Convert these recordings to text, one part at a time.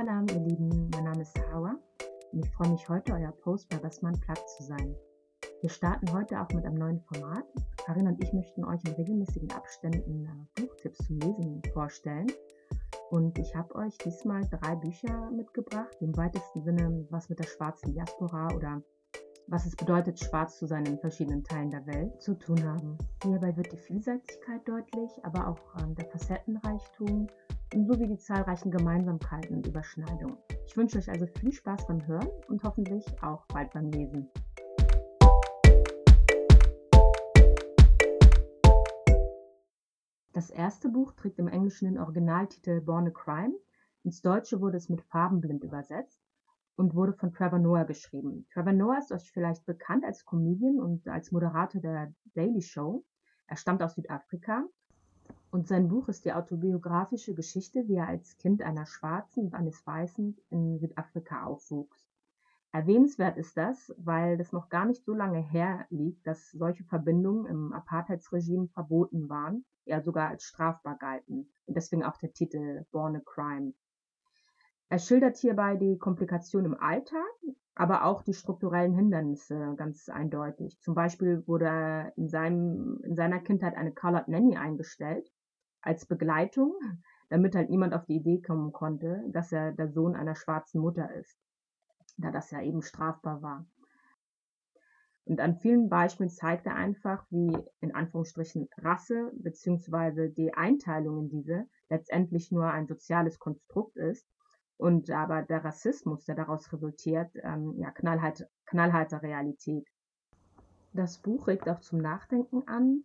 Salam, ihr Lieben, mein Name ist Hawa und ich freue mich heute, euer Post bei Basman Platz zu sein. Wir starten heute auch mit einem neuen Format. Karin und ich möchten euch in regelmäßigen Abständen äh, Buchtipps zum Lesen vorstellen. Und ich habe euch diesmal drei Bücher mitgebracht, die im weitesten Sinne was mit der schwarzen Diaspora oder was es bedeutet, schwarz zu sein in verschiedenen Teilen der Welt zu tun haben. Hierbei wird die Vielseitigkeit deutlich, aber auch ähm, der Facettenreichtum sowie die zahlreichen Gemeinsamkeiten und Überschneidungen. Ich wünsche euch also viel Spaß beim Hören und hoffentlich auch bald beim Lesen. Das erste Buch trägt im Englischen den Originaltitel Born a Crime. Ins Deutsche wurde es mit Farbenblind übersetzt und wurde von Trevor Noah geschrieben. Trevor Noah ist euch vielleicht bekannt als Comedian und als Moderator der Daily Show. Er stammt aus Südafrika und sein Buch ist die autobiografische Geschichte, wie er als Kind einer Schwarzen und eines Weißen in Südafrika aufwuchs. Erwähnenswert ist das, weil das noch gar nicht so lange her liegt, dass solche Verbindungen im Apartheidsregime verboten waren, ja sogar als strafbar galten und deswegen auch der Titel Born a Crime. Er schildert hierbei die Komplikationen im Alltag, aber auch die strukturellen Hindernisse ganz eindeutig. Zum Beispiel wurde in, seinem, in seiner Kindheit eine Colored Nanny eingestellt, als Begleitung, damit halt niemand auf die Idee kommen konnte, dass er der Sohn einer schwarzen Mutter ist, da das ja eben strafbar war. Und an vielen Beispielen zeigt er einfach, wie in Anführungsstrichen Rasse bzw. die Einteilung in diese letztendlich nur ein soziales Konstrukt ist und aber der Rassismus, der daraus resultiert, ähm, ja, knallhart, knallharte Realität. Das Buch regt auch zum Nachdenken an,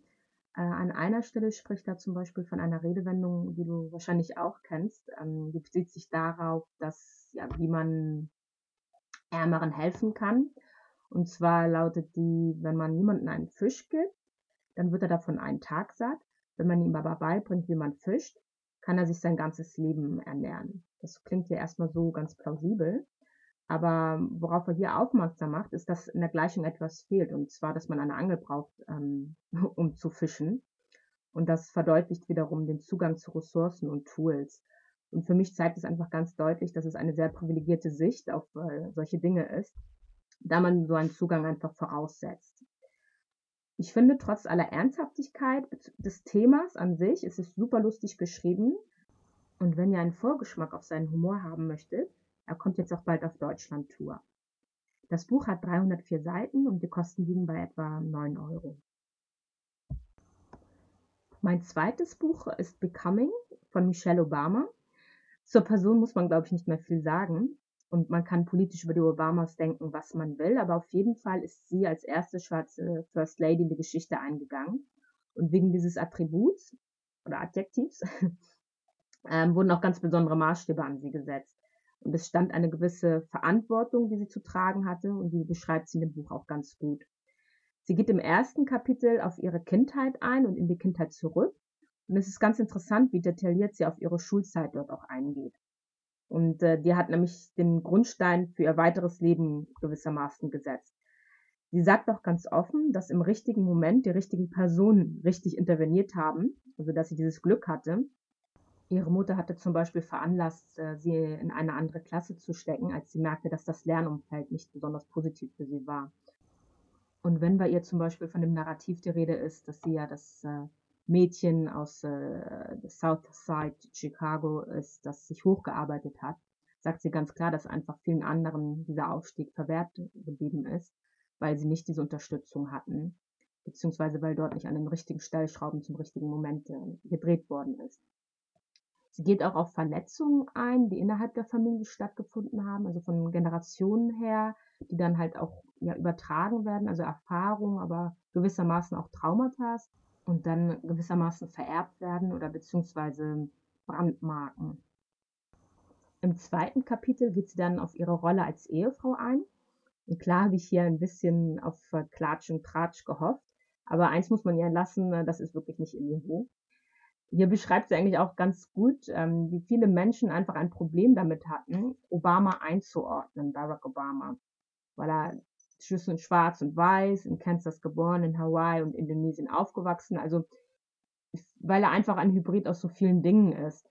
äh, an einer Stelle spricht er zum Beispiel von einer Redewendung, die du wahrscheinlich auch kennst. Ähm, die bezieht sich darauf, dass, ja, wie man Ärmeren helfen kann. Und zwar lautet die, wenn man niemandem einen Fisch gibt, dann wird er davon einen Tag satt. Wenn man ihm aber beibringt, wie man fischt, kann er sich sein ganzes Leben ernähren. Das klingt ja erstmal so ganz plausibel. Aber worauf er hier aufmerksam macht, ist, dass in der Gleichung etwas fehlt. Und zwar, dass man eine Angel braucht, ähm, um zu fischen. Und das verdeutlicht wiederum den Zugang zu Ressourcen und Tools. Und für mich zeigt es einfach ganz deutlich, dass es eine sehr privilegierte Sicht auf äh, solche Dinge ist, da man so einen Zugang einfach voraussetzt. Ich finde, trotz aller Ernsthaftigkeit des Themas an sich, ist es super lustig geschrieben. Und wenn ihr einen Vorgeschmack auf seinen Humor haben möchtet, er kommt jetzt auch bald auf Deutschland-Tour. Das Buch hat 304 Seiten und die Kosten liegen bei etwa 9 Euro. Mein zweites Buch ist Becoming von Michelle Obama. Zur Person muss man, glaube ich, nicht mehr viel sagen. Und man kann politisch über die Obamas denken, was man will. Aber auf jeden Fall ist sie als erste schwarze First Lady in die Geschichte eingegangen. Und wegen dieses Attributs oder Adjektivs ähm, wurden auch ganz besondere Maßstäbe an sie gesetzt. Und es stand eine gewisse Verantwortung, die sie zu tragen hatte und die beschreibt sie in dem Buch auch ganz gut. Sie geht im ersten Kapitel auf ihre Kindheit ein und in die Kindheit zurück. Und es ist ganz interessant, wie detailliert sie auf ihre Schulzeit dort auch eingeht. Und äh, die hat nämlich den Grundstein für ihr weiteres Leben gewissermaßen gesetzt. Sie sagt auch ganz offen, dass im richtigen Moment die richtigen Personen richtig interveniert haben, also dass sie dieses Glück hatte, Ihre Mutter hatte zum Beispiel veranlasst, äh, sie in eine andere Klasse zu stecken, als sie merkte, dass das Lernumfeld nicht besonders positiv für sie war. Und wenn bei ihr zum Beispiel von dem Narrativ die Rede ist, dass sie ja das äh, Mädchen aus äh, South Side Chicago ist, das sich hochgearbeitet hat, sagt sie ganz klar, dass einfach vielen anderen dieser Aufstieg verwehrt geblieben ist, weil sie nicht diese Unterstützung hatten, beziehungsweise weil dort nicht an den richtigen Stellschrauben zum richtigen Moment gedreht worden ist. Sie geht auch auf Verletzungen ein, die innerhalb der Familie stattgefunden haben, also von Generationen her, die dann halt auch ja, übertragen werden, also Erfahrungen, aber gewissermaßen auch Traumata und dann gewissermaßen vererbt werden oder beziehungsweise Brandmarken. Im zweiten Kapitel geht sie dann auf ihre Rolle als Ehefrau ein. Und klar habe ich hier ein bisschen auf Klatsch und Tratsch gehofft, aber eins muss man ihr lassen, das ist wirklich nicht ihr Niveau. Hier beschreibt sie eigentlich auch ganz gut, ähm, wie viele Menschen einfach ein Problem damit hatten, Obama einzuordnen, Barack Obama, weil er zwischen schwarz und weiß, in Kansas geboren, in Hawaii und Indonesien aufgewachsen, also weil er einfach ein Hybrid aus so vielen Dingen ist.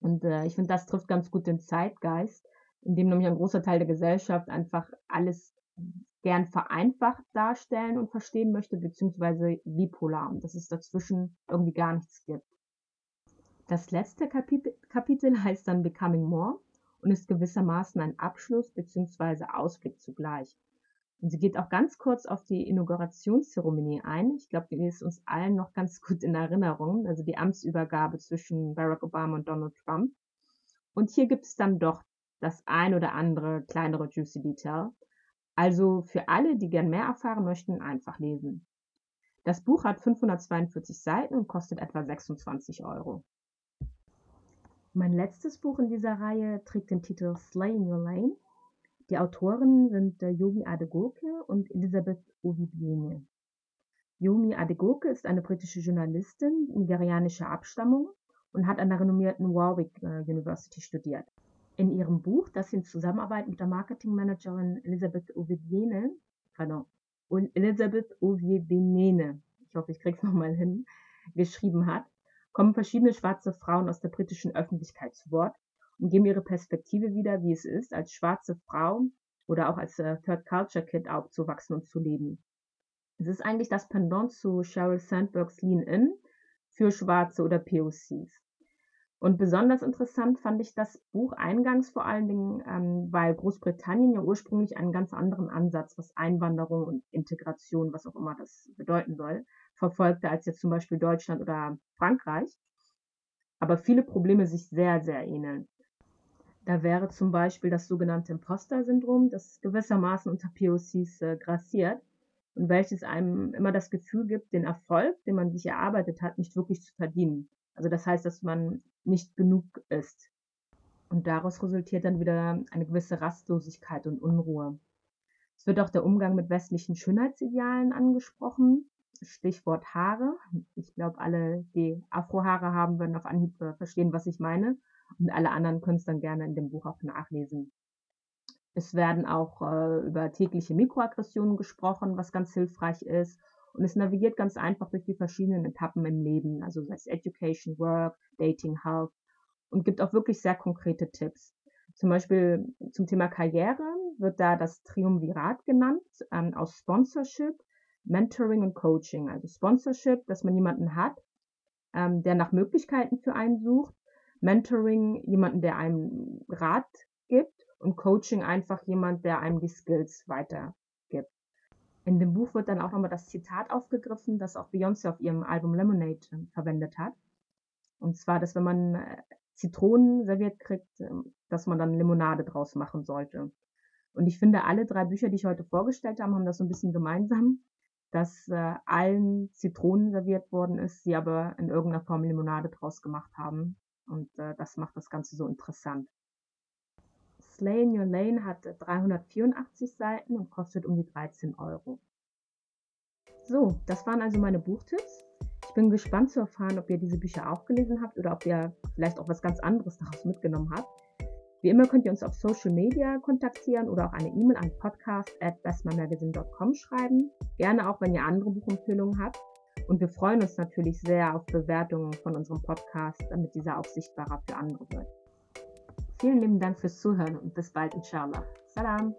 Und äh, ich finde, das trifft ganz gut den Zeitgeist, in dem nämlich ein großer Teil der Gesellschaft einfach alles gern vereinfacht darstellen und verstehen möchte, beziehungsweise bipolar, und dass es dazwischen irgendwie gar nichts gibt. Das letzte Kapitel, heißt dann Becoming More und ist gewissermaßen ein Abschluss beziehungsweise Ausblick zugleich. Und sie geht auch ganz kurz auf die Inaugurationszeremonie ein. Ich glaube, die ist uns allen noch ganz gut in Erinnerung, also die Amtsübergabe zwischen Barack Obama und Donald Trump. Und hier gibt es dann doch das ein oder andere kleinere Juicy Detail. Also für alle, die gern mehr erfahren möchten, einfach lesen. Das Buch hat 542 Seiten und kostet etwa 26 Euro. Mein letztes Buch in dieser Reihe trägt den Titel Slay in Your Lane. Die Autoren sind äh, Yomi Adegoke und Elisabeth Ovibiene. Yomi Adegoke ist eine britische Journalistin nigerianischer Abstammung und hat an der renommierten Warwick äh, University studiert. In ihrem Buch, das sie in Zusammenarbeit mit der Marketingmanagerin Elisabeth Ovibiene, pardon, Elisabeth Ovibiene, ich hoffe, ich krieg's nochmal hin, geschrieben hat, kommen verschiedene schwarze Frauen aus der britischen Öffentlichkeit zu Wort und geben ihre Perspektive wieder, wie es ist, als schwarze Frau oder auch als äh, Third Culture Kid aufzuwachsen und zu leben. Es ist eigentlich das Pendant zu Sheryl Sandbergs Lean In für Schwarze oder POCs. Und besonders interessant fand ich das Buch eingangs vor allen Dingen, ähm, weil Großbritannien ja ursprünglich einen ganz anderen Ansatz, was Einwanderung und Integration, was auch immer das bedeuten soll, verfolgte als jetzt zum Beispiel Deutschland oder Frankreich. Aber viele Probleme sich sehr, sehr ähneln. Da wäre zum Beispiel das sogenannte Imposter-Syndrom, das gewissermaßen unter POCs äh, grassiert und welches einem immer das Gefühl gibt, den Erfolg, den man sich erarbeitet hat, nicht wirklich zu verdienen. Also das heißt, dass man nicht genug ist. Und daraus resultiert dann wieder eine gewisse Rastlosigkeit und Unruhe. Es wird auch der Umgang mit westlichen Schönheitsidealen angesprochen. Stichwort Haare. Ich glaube, alle, die Afrohaare haben, werden auf Anhieb äh, verstehen, was ich meine. Und alle anderen können es dann gerne in dem Buch auch nachlesen. Es werden auch äh, über tägliche Mikroaggressionen gesprochen, was ganz hilfreich ist. Und es navigiert ganz einfach durch die verschiedenen Etappen im Leben, also sei es Education, Work, Dating, Health und gibt auch wirklich sehr konkrete Tipps. Zum Beispiel zum Thema Karriere wird da das Triumvirat genannt ähm, aus Sponsorship, Mentoring und Coaching. Also Sponsorship, dass man jemanden hat, ähm, der nach Möglichkeiten für einen sucht. Mentoring, jemanden, der einem Rat gibt. Und Coaching einfach jemand, der einem die Skills weitergibt. In dem Buch wird dann auch nochmal das Zitat aufgegriffen, das auch Beyoncé auf ihrem Album Lemonade äh, verwendet hat. Und zwar, dass wenn man äh, Zitronen serviert kriegt, äh, dass man dann Limonade draus machen sollte. Und ich finde, alle drei Bücher, die ich heute vorgestellt habe, haben das so ein bisschen gemeinsam dass äh, allen Zitronen serviert worden ist, sie aber in irgendeiner Form Limonade draus gemacht haben. Und äh, das macht das Ganze so interessant. Slay in Your Lane hat 384 Seiten und kostet um die 13 Euro. So, das waren also meine Buchtipps. Ich bin gespannt zu erfahren, ob ihr diese Bücher auch gelesen habt oder ob ihr vielleicht auch was ganz anderes daraus mitgenommen habt. Wie immer könnt ihr uns auf Social Media kontaktieren oder auch eine E-Mail an podcast.bestmymagazine.com schreiben. Gerne auch, wenn ihr andere Buchempfehlungen habt. Und wir freuen uns natürlich sehr auf Bewertungen von unserem Podcast, damit dieser auch sichtbarer für andere wird. Vielen lieben Dank fürs Zuhören und bis bald, inshallah. Salam!